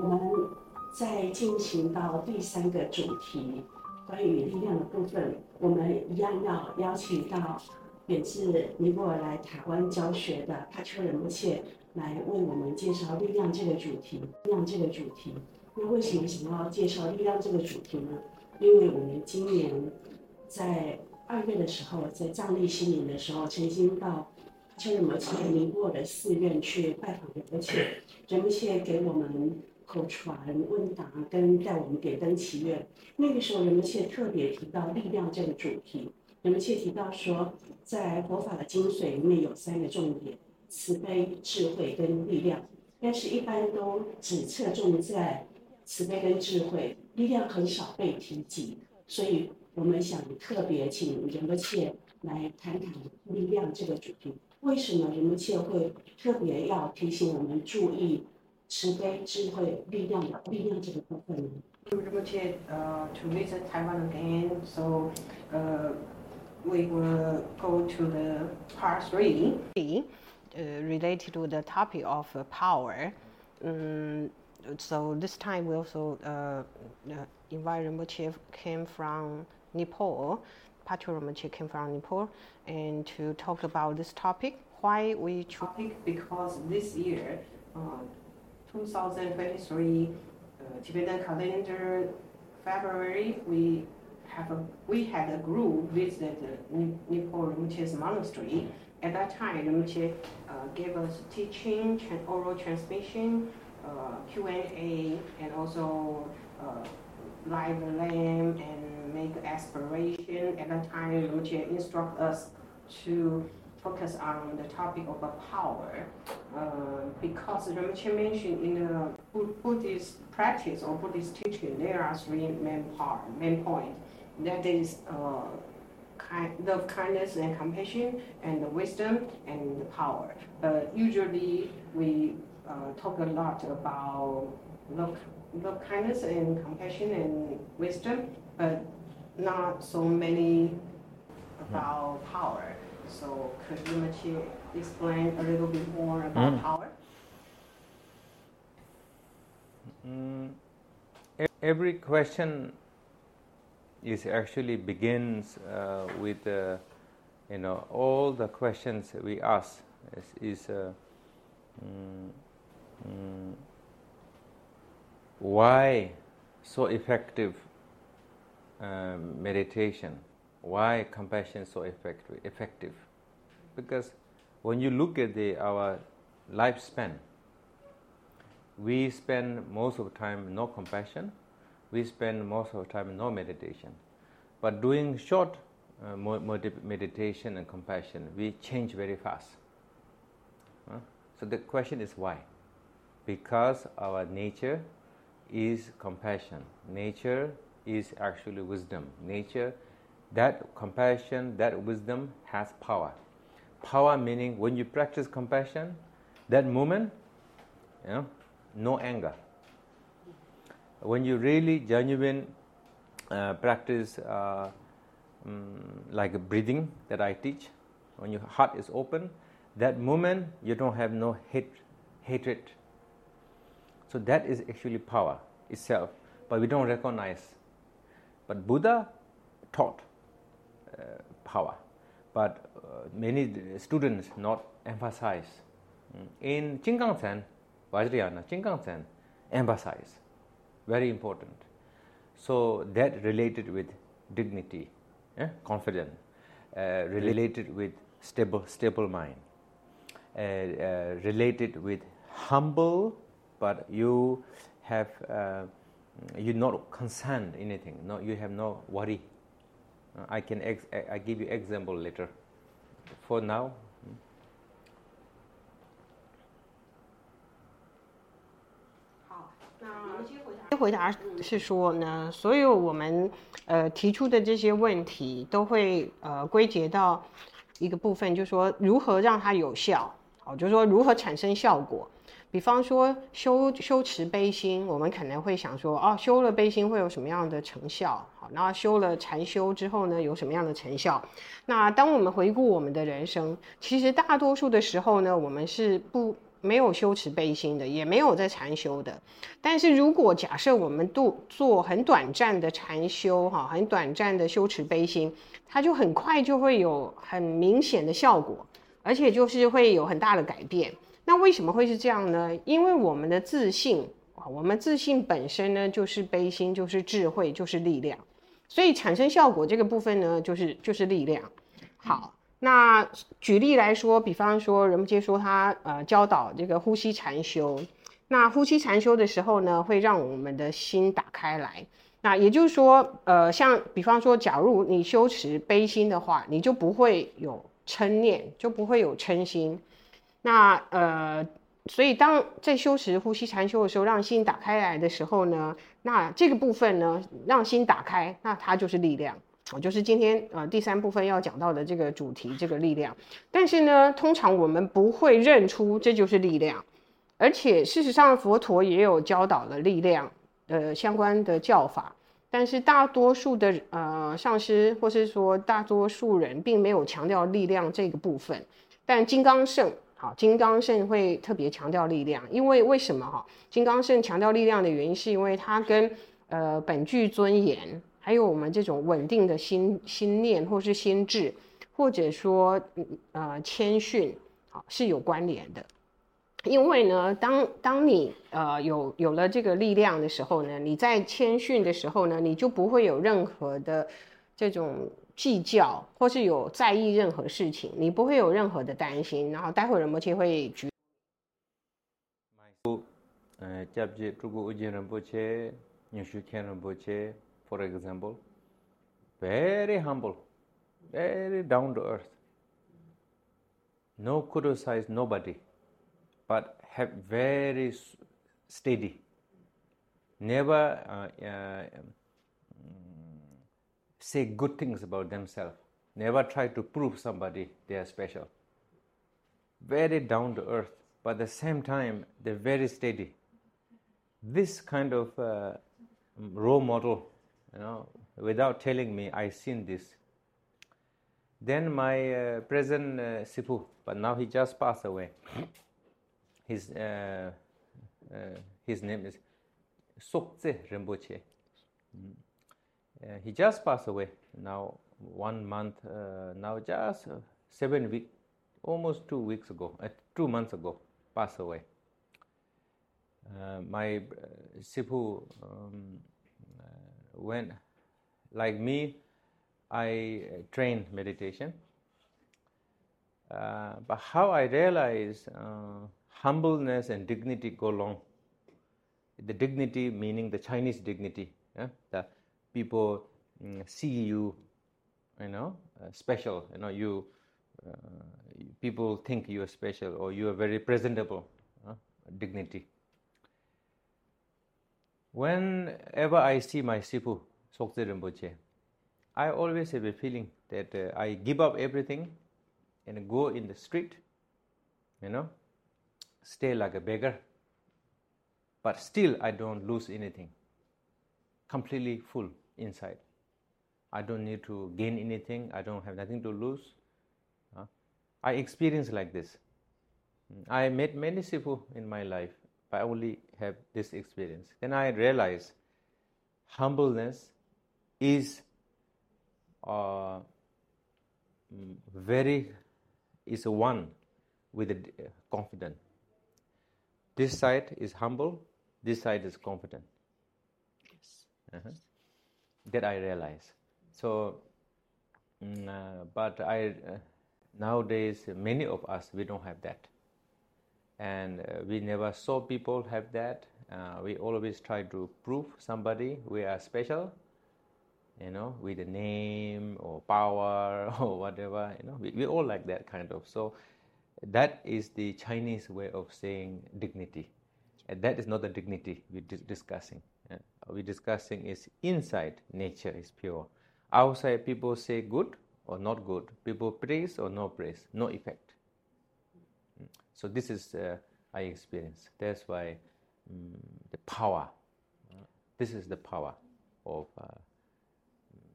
我们在进行到第三个主题，关于力量的部分，我们一样要邀请到远自尼泊尔来台湾教学的帕丘仁波切来为我们介绍力量这个主题。力量这个主题，那为什么想要介绍力量这个主题呢？因为我们今年在二月的时候，在藏历新年的时候，曾经到帕丘仁波切尼泊尔的寺院去拜访仁波切，仁波切给我们。口传问答跟带我们点灯祈愿，那个时候仁波切特别提到力量这个主题。仁波切提到说，在佛法的精髓里面有三个重点：慈悲、智慧跟力量。但是，一般都只侧重在慈悲跟智慧，力量很少被提及。所以我们想特别请仁波切来谈谈力量这个主题。为什么仁波切会特别要提醒我们注意？慈悲、智慧、力量的力量这个部分。Uh, to visit Taiwan again, so uh, we will go to the part three, uh, related to the topic of uh, power. Um, so this time we also uh, uh, invite Rinpoche came from Nepal, Patrul Rinpoche came from Nepal, and to talk about this topic. Why we topic because this year. Uh, 2023 uh, Tibetan calendar, February, we have a, we had a group visit Nepal Rinpoche's monastery. At that time, Rinpoche uh, gave us teaching, oral transmission, uh, Q&A, and also uh, light the lamp and make aspiration. At that time, Rinpoche instruct us to focus on the topic of power, uh, because Rinpoche mentioned in the Buddhist practice or Buddhist teaching, there are three main part, main point. That is uh, kind, love, kindness, and compassion, and the wisdom and the power. But usually we uh, talk a lot about love, love, kindness, and compassion and wisdom, but not so many about power. So could you Machi explain a little bit more about mm. power? Mm, every question is actually begins uh, with uh, you know all the questions we ask is, is uh, mm, mm, why so effective um, meditation why compassion is so effective? effective? Because when you look at the, our lifespan, we spend most of the time no compassion, we spend most of the time no meditation. But doing short uh, meditation and compassion, we change very fast. So the question is why? Because our nature is compassion. Nature is actually wisdom. Nature that compassion, that wisdom has power. Power meaning when you practice compassion, that moment, you know, no anger. When you really genuine uh, practice uh, um, like breathing that I teach, when your heart is open, that moment you don't have no hate, hatred. So that is actually power itself, but we don't recognize. But Buddha taught power, but uh, many students not emphasize. Mm. In Jinggang Vajrayana, Jinggang emphasize, very important. So that related with dignity, eh? confidence, uh, related with stable, stable mind, uh, uh, related with humble, but you have uh, you not concerned anything. No, you have no worry I can ex I give you example later. For now. 好，那回答是说呢，所有我们呃提出的这些问题都会呃归结到一个部分，就是说如何让它有效，好，就是说如何产生效果。比方说修修持悲心，我们可能会想说，哦，修了悲心会有什么样的成效？好，那修了禅修之后呢，有什么样的成效？那当我们回顾我们的人生，其实大多数的时候呢，我们是不没有修持悲心的，也没有在禅修的。但是如果假设我们度做很短暂的禅修，哈，很短暂的修持悲心，它就很快就会有很明显的效果，而且就是会有很大的改变。那为什么会是这样呢？因为我们的自信，我们自信本身呢，就是悲心，就是智慧，就是力量，所以产生效果这个部分呢，就是就是力量。好。那举例来说，比方说仁波切说他呃教导这个呼吸禅修，那呼吸禅修的时候呢，会让我们的心打开来。那也就是说，呃，像比方说，假如你修持悲心的话，你就不会有嗔念，就不会有嗔心。那呃，所以当在修持呼吸禅修的时候，让心打开来的时候呢，那这个部分呢，让心打开，那它就是力量。我就是今天呃第三部分要讲到的这个主题，这个力量。但是呢，通常我们不会认出这就是力量，而且事实上佛陀也有教导了力量呃相关的教法，但是大多数的呃上师或是说大多数人并没有强调力量这个部分。但金刚圣好，金刚圣会特别强调力量，因为为什么哈？金刚圣强调力量的原因是因为它跟呃本具尊严。还有我们这种稳定的心心念，或是心智，或者说呃谦逊，好是有关联的。因为呢，当当你呃有有了这个力量的时候呢，你在谦逊的时候呢，你就不会有任何的这种计较，或是有在意任何事情，你不会有任何的担心。然后待会儿仁波切会举。呃，加吉诸古乌吉仁波切，尼须谦仁波切。for example, very humble, very down to earth, no criticize nobody, but have very steady, never uh, uh, say good things about themselves, never try to prove somebody they are special. Very down to earth, but at the same time, they're very steady. This kind of uh, role model you know, without telling me, I seen this. Then my uh, present uh, Sipu, but now he just passed away. His uh, uh, his name is Sokze Rinpoche. Mm. Uh, he just passed away now one month uh, now just uh, seven weeks almost two weeks ago uh, two months ago passed away uh, my sipu um, when, like me, I train meditation. Uh, but how I realize uh, humbleness and dignity go along. The dignity meaning the Chinese dignity. Yeah? The people mm, see you, you know, uh, special. You know, you uh, people think you are special or you are very presentable. dignity. Whenever I see my Sipu, Sokze Rinpoche, I always have a feeling that uh, I give up everything and go in the street, you know, stay like a beggar, but still I don't lose anything. Completely full inside. I don't need to gain anything, I don't have nothing to lose. Uh, I experience like this. I met many Sifu in my life, but I only have this experience. Then I realize humbleness is uh, very is one with the uh, confident. This side is humble. This side is confident. Uh-huh. That I realize. So, mm, uh, but I uh, nowadays many of us we don't have that and uh, we never saw people have that. Uh, we always try to prove somebody we are special, you know, with a name or power or whatever. You know, we, we all like that kind of. So that is the Chinese way of saying dignity. And that is not the dignity we're discussing. Uh, we're discussing is inside nature is pure. Outside people say good or not good. People praise or no praise. No effect. So this is uh, I experience. That's why um, the power. Uh, this is the power of uh,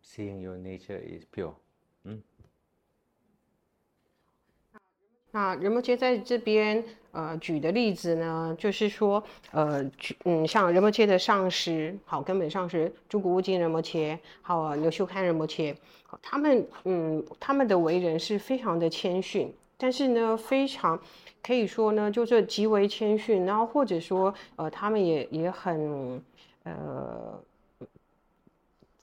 seeing your nature is pure. 嗯。那仁波切在这边呃举的例子呢，就是说呃举嗯像仁波切的上师，好根本上师珠谷悟净仁波切，好牛秀堪仁波切，好他们嗯他们的为人是非常的谦逊，但是呢非常可以说呢就是极为谦逊，然后或者说呃他们也也很呃。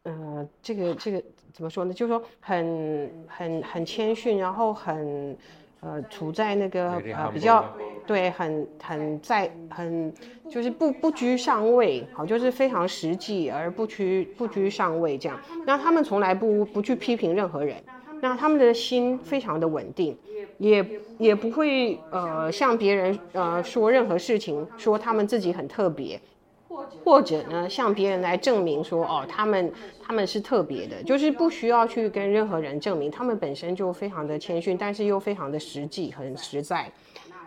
呃，这个这个怎么说呢？就是说很很很谦逊，然后很呃处在那个呃比较对，很很在很就是不不居上位，好，就是非常实际而不居不居上位这样。那他们从来不不去批评任何人，那他们的心非常的稳定，也也不会呃向别人呃说任何事情，说他们自己很特别。或者呢，向别人来证明说，哦，他们他们是特别的，就是不需要去跟任何人证明，他们本身就非常的谦逊，但是又非常的实际，很实在。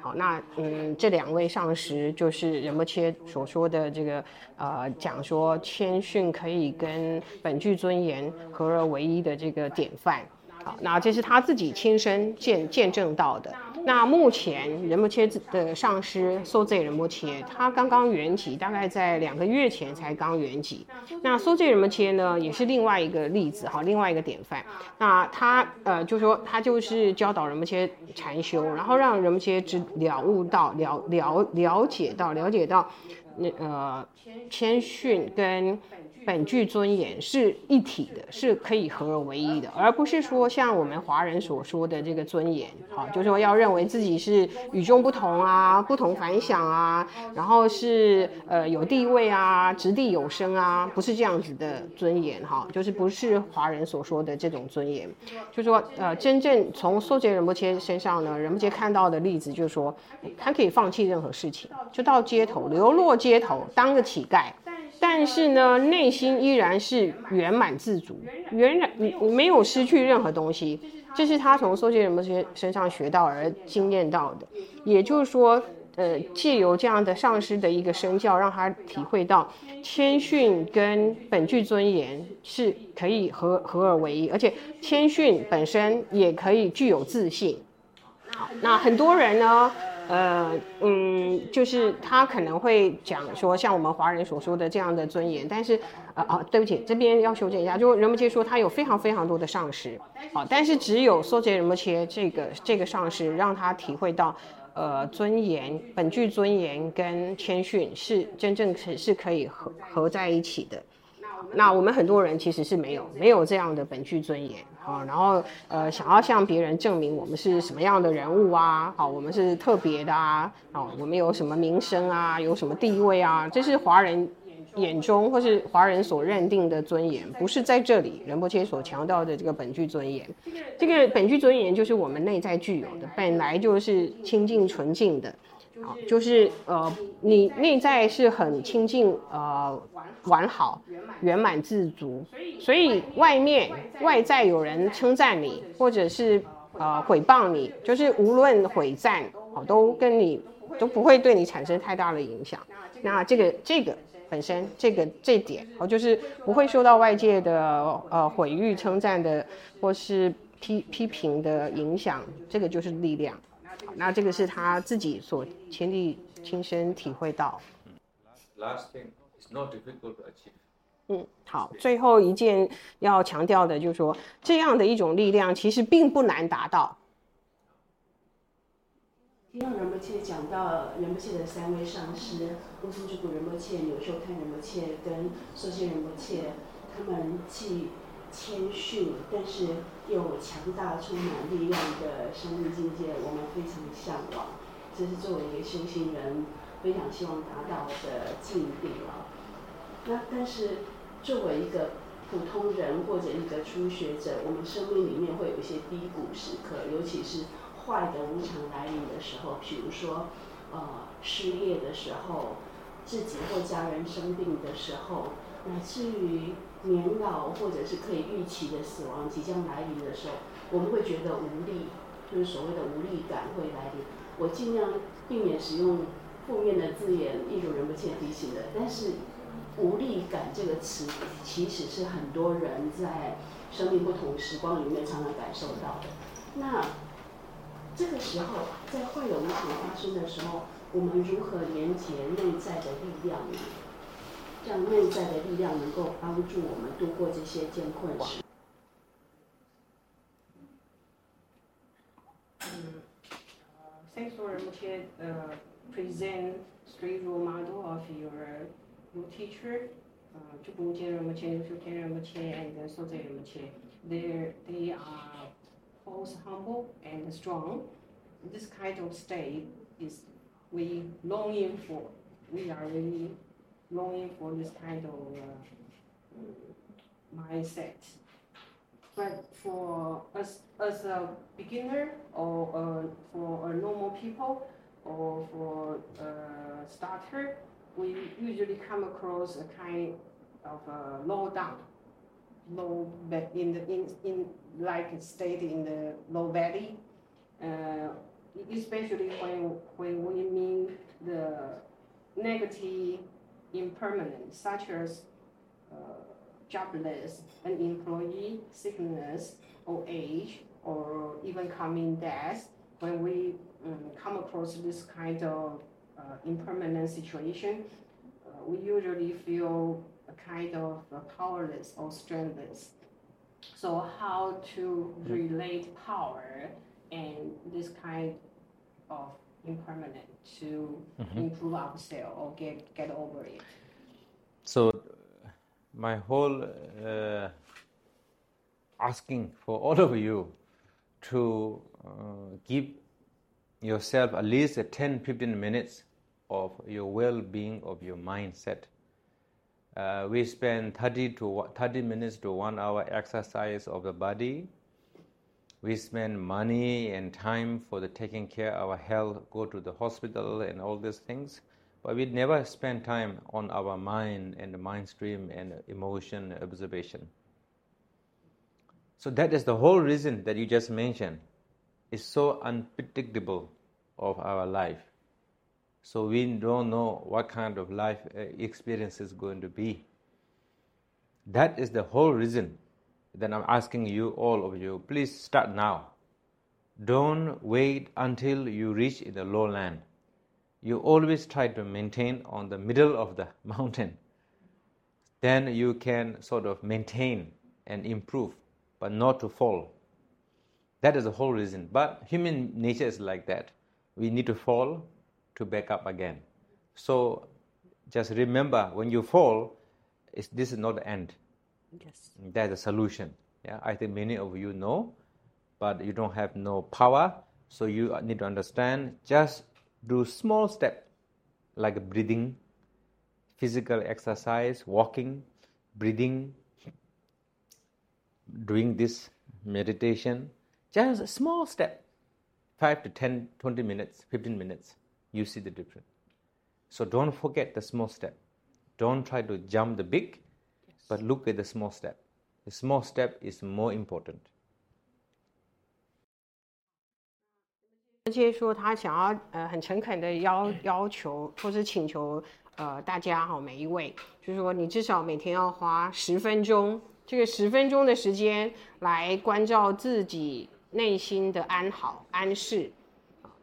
好，那嗯，这两位上师就是仁波切所说的这个，呃，讲说谦逊可以跟本具尊严合而为一的这个典范。好，那这是他自己亲身见见证到的。那目前仁波切的上师索济仁波切，他刚刚圆寂，大概在两个月前才刚圆寂。那索济仁波切呢，也是另外一个例子哈，另外一个典范。那他呃，就说他就是教导仁波切禅修，然后让仁波切知了悟到了了了解到了解到那呃谦逊跟。本具尊严是一体的，是可以合而为一的，而不是说像我们华人所说的这个尊严，好，就是说要认为自己是与众不同啊，不同凡响啊，然后是呃有地位啊，掷地有声啊，不是这样子的尊严，哈，就是不是华人所说的这种尊严，就是说呃，真正从索杰仁波切身上呢，仁波切看到的例子就是说，他可以放弃任何事情，就到街头流落街头，当个乞丐。但是呢，内心依然是圆满自足，原来你没有失去任何东西，这是他从索杰仁波切身上学到而经验到的。也就是说，呃，借由这样的上师的一个身教，让他体会到谦逊跟本具尊严是可以合合而为一，而且谦逊本身也可以具有自信。好，那很多人呢？呃，嗯，就是他可能会讲说，像我们华人所说的这样的尊严，但是，呃，啊，对不起，这边要修正一下，就仁波切说他有非常非常多的上师，好，但是只有梭杰仁波切这个这个上师让他体会到，呃，尊严、本具尊严跟谦逊是真正是是可以合合在一起的。那我们很多人其实是没有没有这样的本具尊严啊，然后呃想要向别人证明我们是什么样的人物啊，好，我们是特别的啊，啊，我们有什么名声啊，有什么地位啊，这是华人眼中或是华人所认定的尊严，不是在这里仁波切所强调的这个本具尊严。这个本具尊严就是我们内在具有的，本来就是清净纯净的。好，就是呃，你内在是很清净，呃，完好、圆满、自足，所以外面外在有人称赞你，或者是呃毁谤你，就是无论毁赞，哦，都跟你都不会对你产生太大的影响。那这个这个本身这个这点，哦，就是不会受到外界的呃毁誉称赞的，或是批批评的影响，这个就是力量。那这个是他自己所亲历亲身体会到。嗯，好，最后一件要强调的就是说，这样的一种力量其实并不难达到。听到仁波切讲到仁波切的三位上师，乌苏之谷仁波切、纽秀堪仁波切跟索谢仁波切，他们既谦逊，但是又强大、充满力量的生命境界，我们非常向往。这是作为一个修行人非常希望达到的境地了。那但是作为一个普通人或者一个初学者，我们生命里面会有一些低谷时刻，尤其是坏的无常来临的时候，比如说呃失业的时候，自己或家人生病的时候，乃至于。年老或者是可以预期的死亡即将来临的时候，我们会觉得无力，就是所谓的无力感会来临。我尽量避免使用负面的字眼，一如人不切提醒的。但是，无力感这个词，其实是很多人在生命不同时光里面常常感受到的。那这个时候，在会有危险发生的时候，我们如何连接内在的力量呢？让内在的力量能够帮助我们度过这些艰困时。嗯，呃，Thanks for 目前呃 present three role model of your your teacher。呃，就目前目前就天目前 and 所在目前，they they are both humble and strong. This kind of state is we longing for. We are really longing for this kind of uh, mindset. But for us as a beginner or uh, for a normal people or for a starter, we usually come across a kind of a low down, low but in the in, in like state in the low valley, uh, especially when when we mean the negative impermanent, such as uh, jobless, unemployed, sickness, or age, or even coming death, when we um, come across this kind of uh, impermanent situation, uh, we usually feel a kind of uh, powerless or strengthless. So how to relate power and this kind of impermanent to mm-hmm. improve ourselves or get get over it. So, my whole uh, asking for all of you to uh, give yourself at least 10 15 minutes of your well being, of your mindset. Uh, we spend 30 to 30 minutes to one hour exercise of the body we spend money and time for the taking care of our health, go to the hospital and all these things, but we never spend time on our mind and the mind stream and emotion observation. So that is the whole reason that you just mentioned. It's so unpredictable of our life. So we don't know what kind of life uh, experience is going to be. That is the whole reason then I'm asking you, all of you, please start now. Don't wait until you reach the lowland. You always try to maintain on the middle of the mountain. Then you can sort of maintain and improve, but not to fall. That is the whole reason. But human nature is like that. We need to fall to back up again. So just remember when you fall, this is not the end Yes. That's a solution. Yeah, I think many of you know, but you don't have no power. So you need to understand. Just do small step, like breathing, physical exercise, walking, breathing, doing this meditation. Just a small step, five to 10, 20 minutes, 15 minutes. You see the difference. So don't forget the small step. Don't try to jump the big but look at the small step. The small step is more important. 而且说他想要呃很诚恳的要要求或是请求呃大家哈每一位，就是说你至少每天要花十分钟，这个十分钟的时间来关照自己内心的安好安适。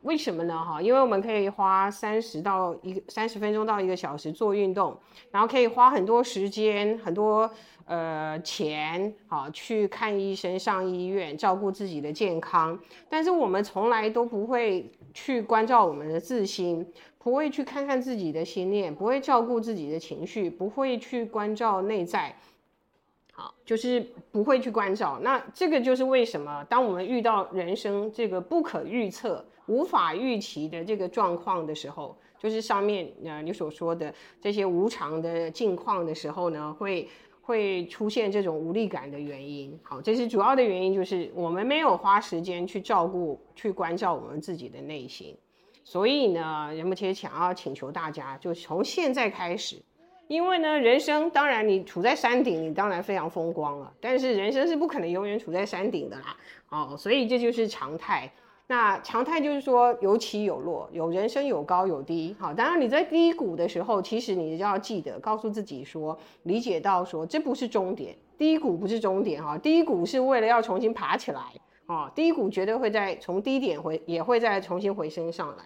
为什么呢？哈，因为我们可以花三十到一个三十分钟到一个小时做运动，然后可以花很多时间、很多呃钱，好去看医生、上医院，照顾自己的健康。但是我们从来都不会去关照我们的自心，不会去看看自己的心念，不会照顾自己的情绪，不会去关照内在。好，就是不会去关照。那这个就是为什么，当我们遇到人生这个不可预测。无法预期的这个状况的时候，就是上面呃你所说的这些无常的境况的时候呢，会会出现这种无力感的原因。好，这是主要的原因，就是我们没有花时间去照顾、去关照我们自己的内心。所以呢，仁波切想要请求大家，就从现在开始，因为呢，人生当然你处在山顶，你当然非常风光了，但是人生是不可能永远处在山顶的啦。哦，所以这就是常态。那常态就是说有起有落，有人生有高有低。好，当然你在低谷的时候，其实你就要记得告诉自己说，理解到说这不是终点，低谷不是终点哈，低谷是为了要重新爬起来。啊，低谷绝对会再从低点回，也会再重新回升上来。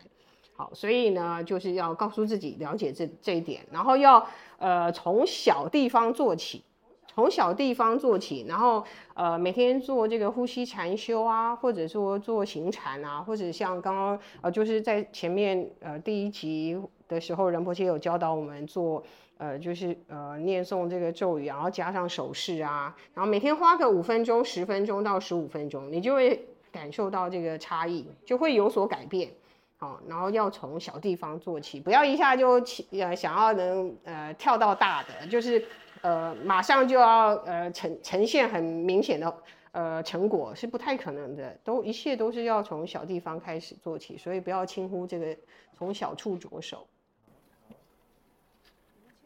好，所以呢，就是要告诉自己了解这这一点，然后要呃从小地方做起，从小地方做起，然后呃每天做这个呼吸禅修啊，或者说做行禅啊，或者像刚刚呃就是在前面呃第一集的时候，仁波切有教导我们做呃就是呃念诵这个咒语，然后加上手势啊，然后每天花个五分钟、十分钟到十五分钟，你就会感受到这个差异，就会有所改变。好，然后要从小地方做起，不要一下就起呃想要能呃跳到大的，就是呃马上就要呃呈呈现很明显的呃成果是不太可能的，都一切都是要从小地方开始做起，所以不要轻忽这个从小处着手。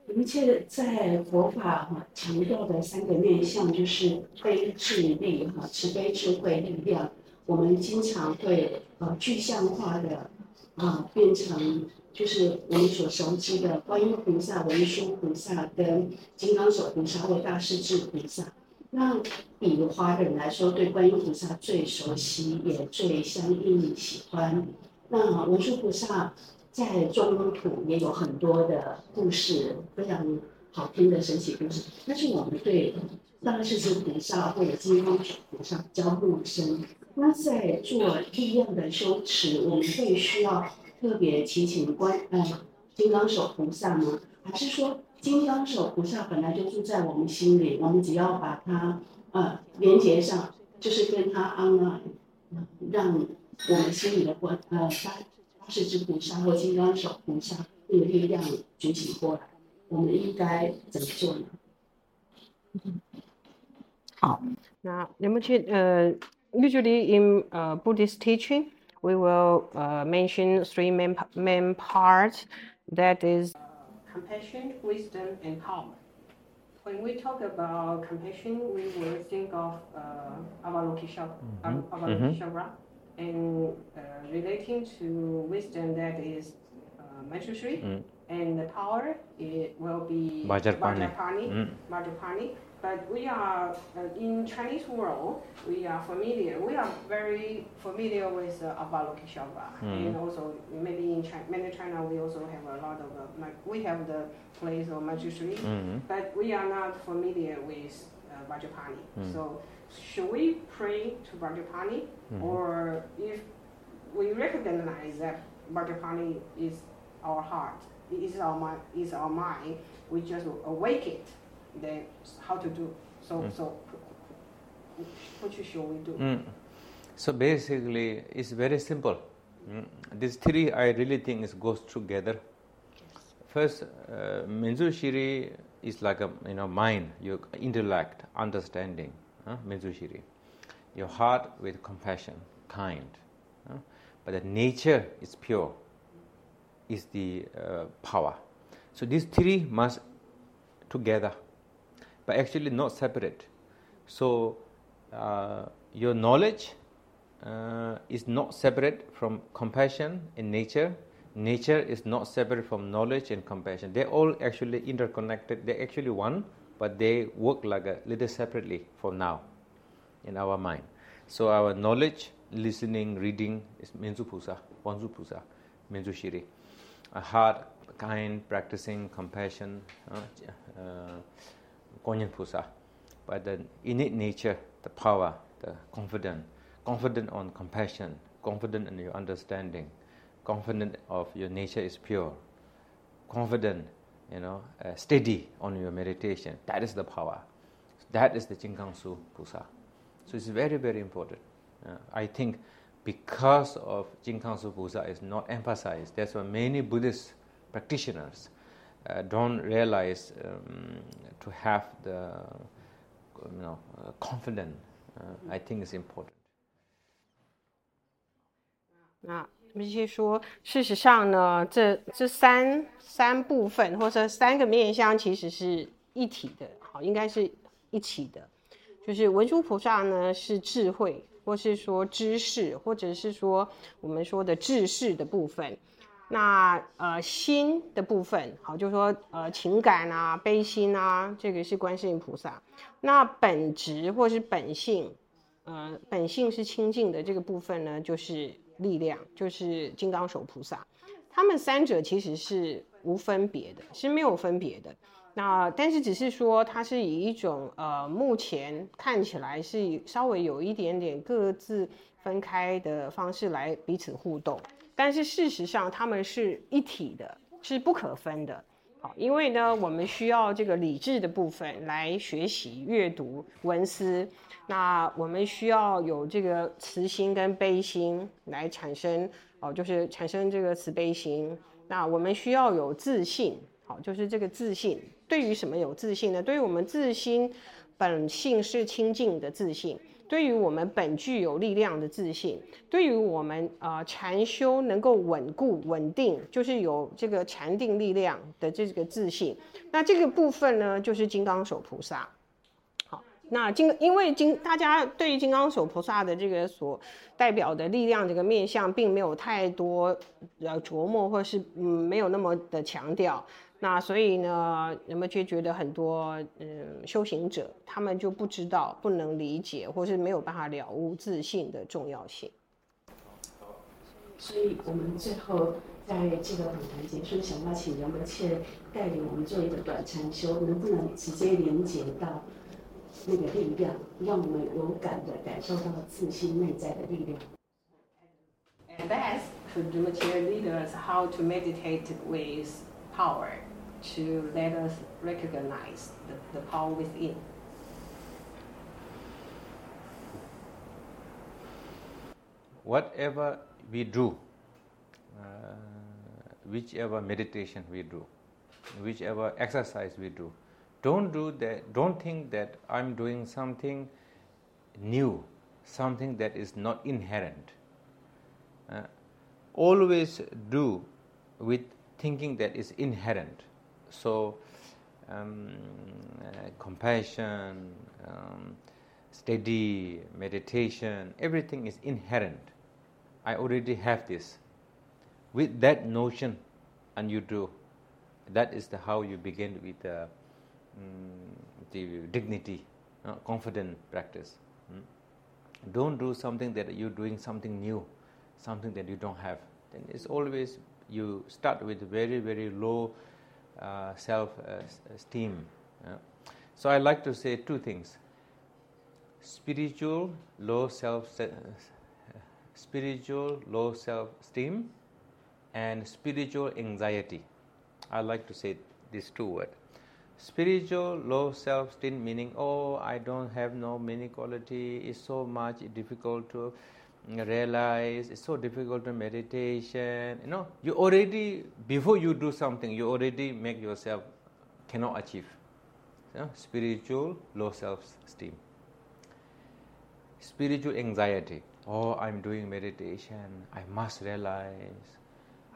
我们现在佛法强调的三个面向就是悲智力哈，慈悲智慧力量，我们经常会呃具象化的。啊，变成就是我们所熟知的观音菩萨、文殊菩萨跟金刚手菩萨或大势至菩萨。那以华人来说，对观音菩萨最熟悉，也最相应喜欢。那文殊菩萨在中土也有很多的故事，非常好听的神奇故事。但是我们对大势至菩萨或者金刚手菩萨比较陌生。那在做力量的修持，我们会需要特别祈请观呃金刚手菩萨吗？还是说金刚手菩萨本来就住在我们心里，我们只要把它呃连接上，就是跟他安啊，让我们心里的观呃大大势至菩萨或金刚手菩萨那个力量举起过来，我们应该怎么做呢？好，那你们去呃。Usually in uh, Buddhist teaching, we will uh, mention three main, main parts. That is compassion, wisdom, and power. When we talk about compassion, we will think of uh, Avalokiteshvara, mm-hmm. mm-hmm. and uh, relating to wisdom, that is uh, Manjushri, mm. and the power it will be Vajrapani. Vajrapani, mm. Vajrapani but we are uh, in Chinese world. We are familiar. We are very familiar with uh, Avalokiteshvara, mm. and also maybe in China, mainland China, we also have a lot of uh, we have the place of Manjushri, mm-hmm. but we are not familiar with uh, Vajrapani. Mm. So, should we pray to Vajrapani, mm-hmm. or if we recognize that Vajrapani is our heart, is our mind, is our mind, we just awake it then how to do. So mm. so what should we do? Mm. So basically, it's very simple. Mm. These three, I really think, is goes together. First, uh, Menzushiri is like a you know mind, your intellect, understanding. Huh? Menzushiri, your heart with compassion, kind. Huh? But the nature is pure. Is the uh, power. So these three must together but actually not separate. So uh, your knowledge uh, is not separate from compassion in nature. Nature is not separate from knowledge and compassion. They're all actually interconnected. They're actually one, but they work like a little separately for now in our mind. So our knowledge, listening, reading is Menzu Pusa, Wanzu Pusa, Shiri. A heart, kind, practicing compassion. Uh, Guanyin Pusa, by the innate nature, the power, the confident, confident on compassion, confident in your understanding, confident of your nature is pure, confident, you know, uh, steady on your meditation. That is the power. That is the Jingangsu Pusa. So it's very, very important. Uh, I think because of Jingangsu Pusa is not emphasized, that's why many Buddhist practitioners uh, don't realize um, to have the confidence. Uh, I think is important. 那我们继续说，事实上呢，这这三三部分或者三个面向其实是一体的，好，应该是一起的。就是文殊菩萨呢是智慧，或是说知识，或者是说我们说的智识的部分。那呃心的部分，好，就是说呃情感啊、悲心啊，这个是观世音菩萨。那本质或是本性，呃本性是清净的这个部分呢，就是力量，就是金刚手菩萨。他们三者其实是无分别的，是没有分别的。那但是只是说，它是以一种呃，目前看起来是稍微有一点点各自分开的方式来彼此互动，但是事实上他们是一体的，是不可分的。好，因为呢，我们需要这个理智的部分来学习阅读文思，那我们需要有这个慈心跟悲心来产生，哦，就是产生这个慈悲心。那我们需要有自信，好，就是这个自信。对于什么有自信呢？对于我们自心本性是清净的自信，对于我们本具有力量的自信，对于我们啊、呃、禅修能够稳固稳定，就是有这个禅定力量的这个自信。那这个部分呢，就是金刚手菩萨。好，那金因为金大家对于金刚手菩萨的这个所代表的力量这个面相，并没有太多呃琢磨，或是嗯没有那么的强调。那所以呢，人们就觉得很多嗯修行者，他们就不知道、不能理解，或是没有办法了悟自信的重要性。所以我们最后在这个访谈结束，想要请人们切带领我们做一个短禅修，能不能直接连接到那个力量，让我们有感的感受到自信内在的力量？And that's for the material leaders how to meditate with power. To let us recognize the, the power within. Whatever we do, uh, whichever meditation we do, whichever exercise we do, don't do that. Don't think that I'm doing something new, something that is not inherent. Uh, always do with thinking that is inherent. So, um, uh, compassion, um, steady meditation, everything is inherent. I already have this. With that notion, and you do, that is the how you begin with uh, um, the dignity, uh, confident practice. Mm? Don't do something that you're doing something new, something that you don't have. Then it's always you start with very very low uh, self esteem. Uh, so I like to say two things spiritual low self spiritual low self esteem and spiritual anxiety. I like to say these two words. Spiritual low self esteem meaning, oh, I don't have no many quality, it's so much difficult to realize it's so difficult to meditation you know you already before you do something you already make yourself cannot achieve. You know, spiritual low self-esteem. Spiritual anxiety. Oh i'm doing meditation. I must realize.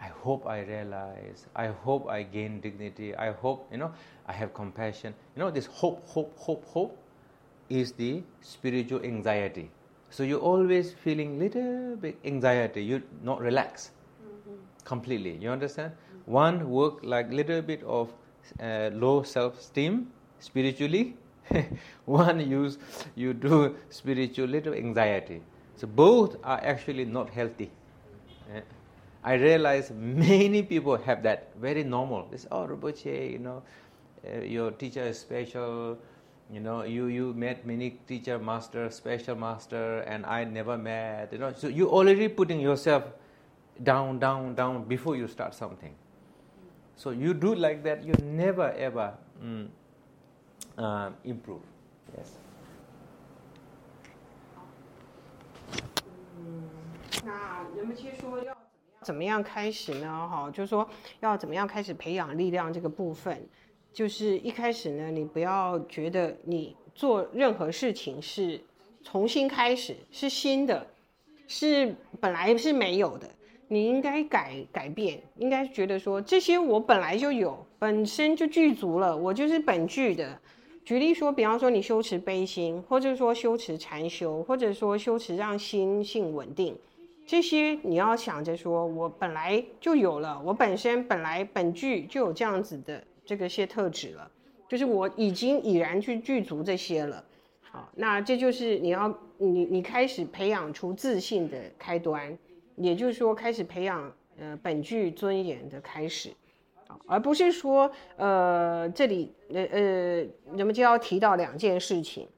I hope i realize. I hope i gain dignity. I hope you know i have compassion. You know this hope hope hope hope is the spiritual anxiety so you're always feeling little bit anxiety. You're not relax mm-hmm. completely. You understand? Mm-hmm. One work like little bit of uh, low self-esteem spiritually. One use you do spiritual little anxiety. So both are actually not healthy. Uh, I realize many people have that very normal. This oh Rinpoche, you know, uh, your teacher is special you know you you met many teacher master special master and i never met you know so you already putting yourself down down down before you start something so you do like that you never ever mm, uh, improve yes 那人们其实说要怎么样开始呢？哈，就是说要怎么样开始培养力量这个部分。 就是一开始呢，你不要觉得你做任何事情是重新开始，是新的，是本来是没有的。你应该改改变，应该觉得说这些我本来就有，本身就具足了，我就是本具的。举例说，比方说你修持悲心，或者说修持禅修，或者说修持让心性稳定，这些你要想着说我本来就有了，我本身本来本具就有这样子的。这个些特质了，就是我已经已然去具足这些了。好，那这就是你要你你开始培养出自信的开端，也就是说开始培养呃本具尊严的开始，而不是说呃这里呃呃人们就要提到两件事情。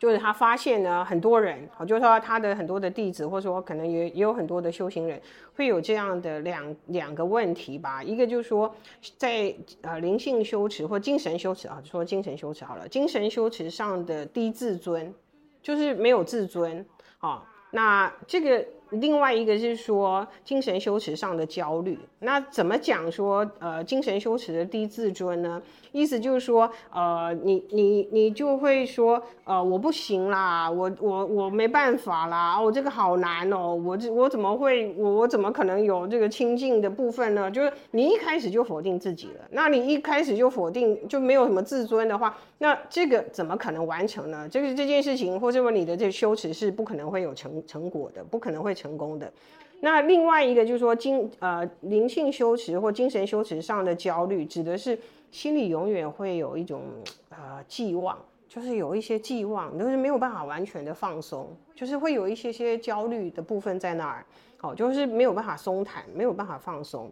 就是他发现呢，很多人，好，就是说他的很多的弟子，或者说可能也也有很多的修行人，会有这样的两两个问题吧。一个就是说，在呃灵性修持或精神修持啊，说精神修持好了，精神修持上的低自尊，就是没有自尊啊。那这个。另外一个是说精神羞耻上的焦虑，那怎么讲说呃精神羞耻的低自尊呢？意思就是说呃你你你就会说呃我不行啦，我我我没办法啦，我、哦、这个好难哦，我这我怎么会我我怎么可能有这个清净的部分呢？就是你一开始就否定自己了，那你一开始就否定就没有什么自尊的话，那这个怎么可能完成呢？这个这件事情或者说你的这个修持是不可能会有成成果的，不可能会。成功的，那另外一个就是说精呃灵性修持或精神修持上的焦虑，指的是心里永远会有一种呃寄望，就是有一些寄望，就是没有办法完全的放松，就是会有一些些焦虑的部分在那儿，哦，就是没有办法松坦，没有办法放松。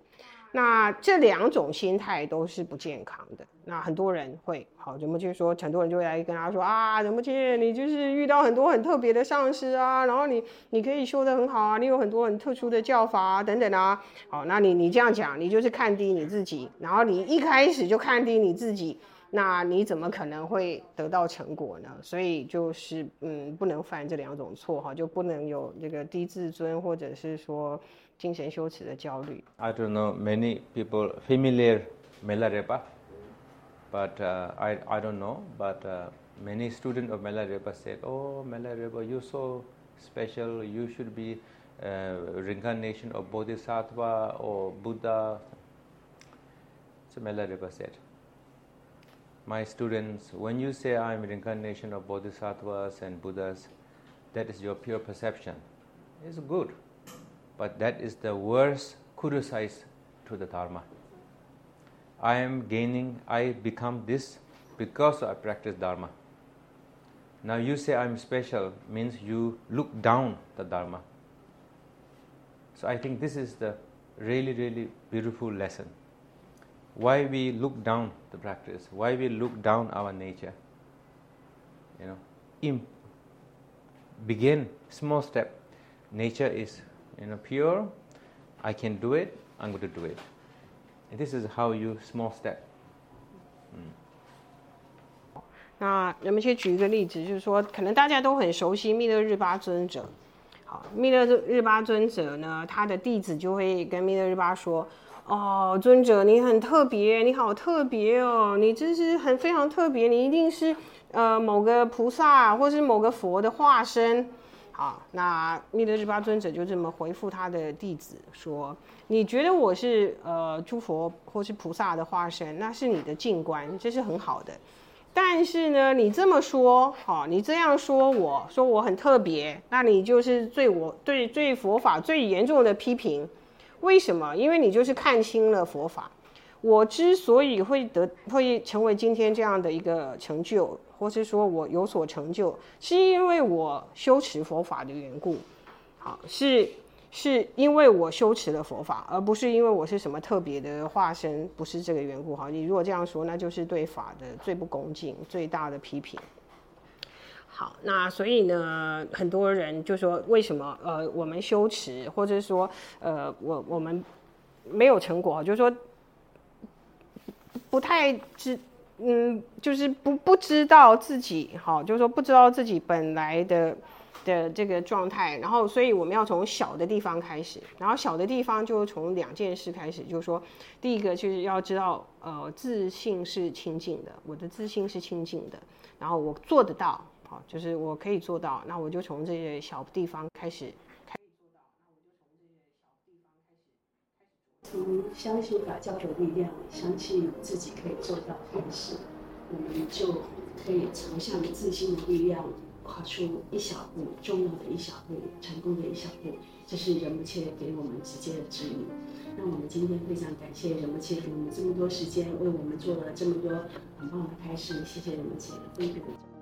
那这两种心态都是不健康的。那很多人会好，怎么去说，很多人就会来跟他说啊，怎么去，你就是遇到很多很特别的上司啊，然后你你可以修得很好啊，你有很多很特殊的教法啊，等等啊。好，那你你这样讲，你就是看低你自己，然后你一开始就看低你自己，那你怎么可能会得到成果呢？所以就是嗯，不能犯这两种错哈，就不能有这个低自尊，或者是说。精神羞耻的焦虑。I don't know many people familiar Milarepa, but uh, I I don't know. But uh, many students of Milarepa said, "Oh, Milarepa, you're so special. You should be uh, reincarnation of Bodhisattva or Buddha." So Milarepa said, "My students, when you say I'm reincarnation of Bodhisattvas and Buddhas, that is your pure perception. It's good." but that is the worst criticize to the Dharma. I am gaining, I become this because I practice Dharma. Now you say I'm special means you look down the Dharma. So I think this is the really, really beautiful lesson Why we look down the practice, why we look down our nature. You know, in begin small step. Nature is you know, pure, I can do it, I'm going to do it. And this is how you small step. 嗯，那我们先举一个例子，就是说，可能大家都很熟悉密勒日巴尊者。好，密勒日巴尊者呢，他的弟子就会跟密勒日巴说：“ 哦，尊者，你很特别，你好特别哦，你真是很非常特别，你一定是呃某个菩萨或是某个佛的化身。”好，那密勒日巴尊者就这么回复他的弟子说：“你觉得我是呃诸佛或是菩萨的化身，那是你的静观，这是很好的。但是呢，你这么说，好，你这样说我说我很特别，那你就是对我对对佛法最严重的批评。为什么？因为你就是看清了佛法。我之所以会得会成为今天这样的一个成就。”或是说我有所成就，是因为我修持佛法的缘故，好，是是因为我修持了佛法，而不是因为我是什么特别的化身，不是这个缘故。好，你如果这样说，那就是对法的最不恭敬、最大的批评。好，那所以呢，很多人就说，为什么呃我们修持，或者说呃我我们没有成果，就是说不太知。嗯，就是不不知道自己，好，就是说不知道自己本来的的这个状态，然后所以我们要从小的地方开始，然后小的地方就从两件事开始，就是说第一个就是要知道，呃，自信是清净的，我的自信是清净的，然后我做得到，好，就是我可以做到，那我就从这些小地方开始。从相信法教的力量，相信自己可以做到开始，我们就可以朝向自信的力量跨出一小步，重要的一小步，成功的一小步。这是仁波切给我们直接的指引。那我们今天非常感谢仁波切给我们这么多时间，为我们做了这么多很棒的开示。谢谢仁波切，谢谢。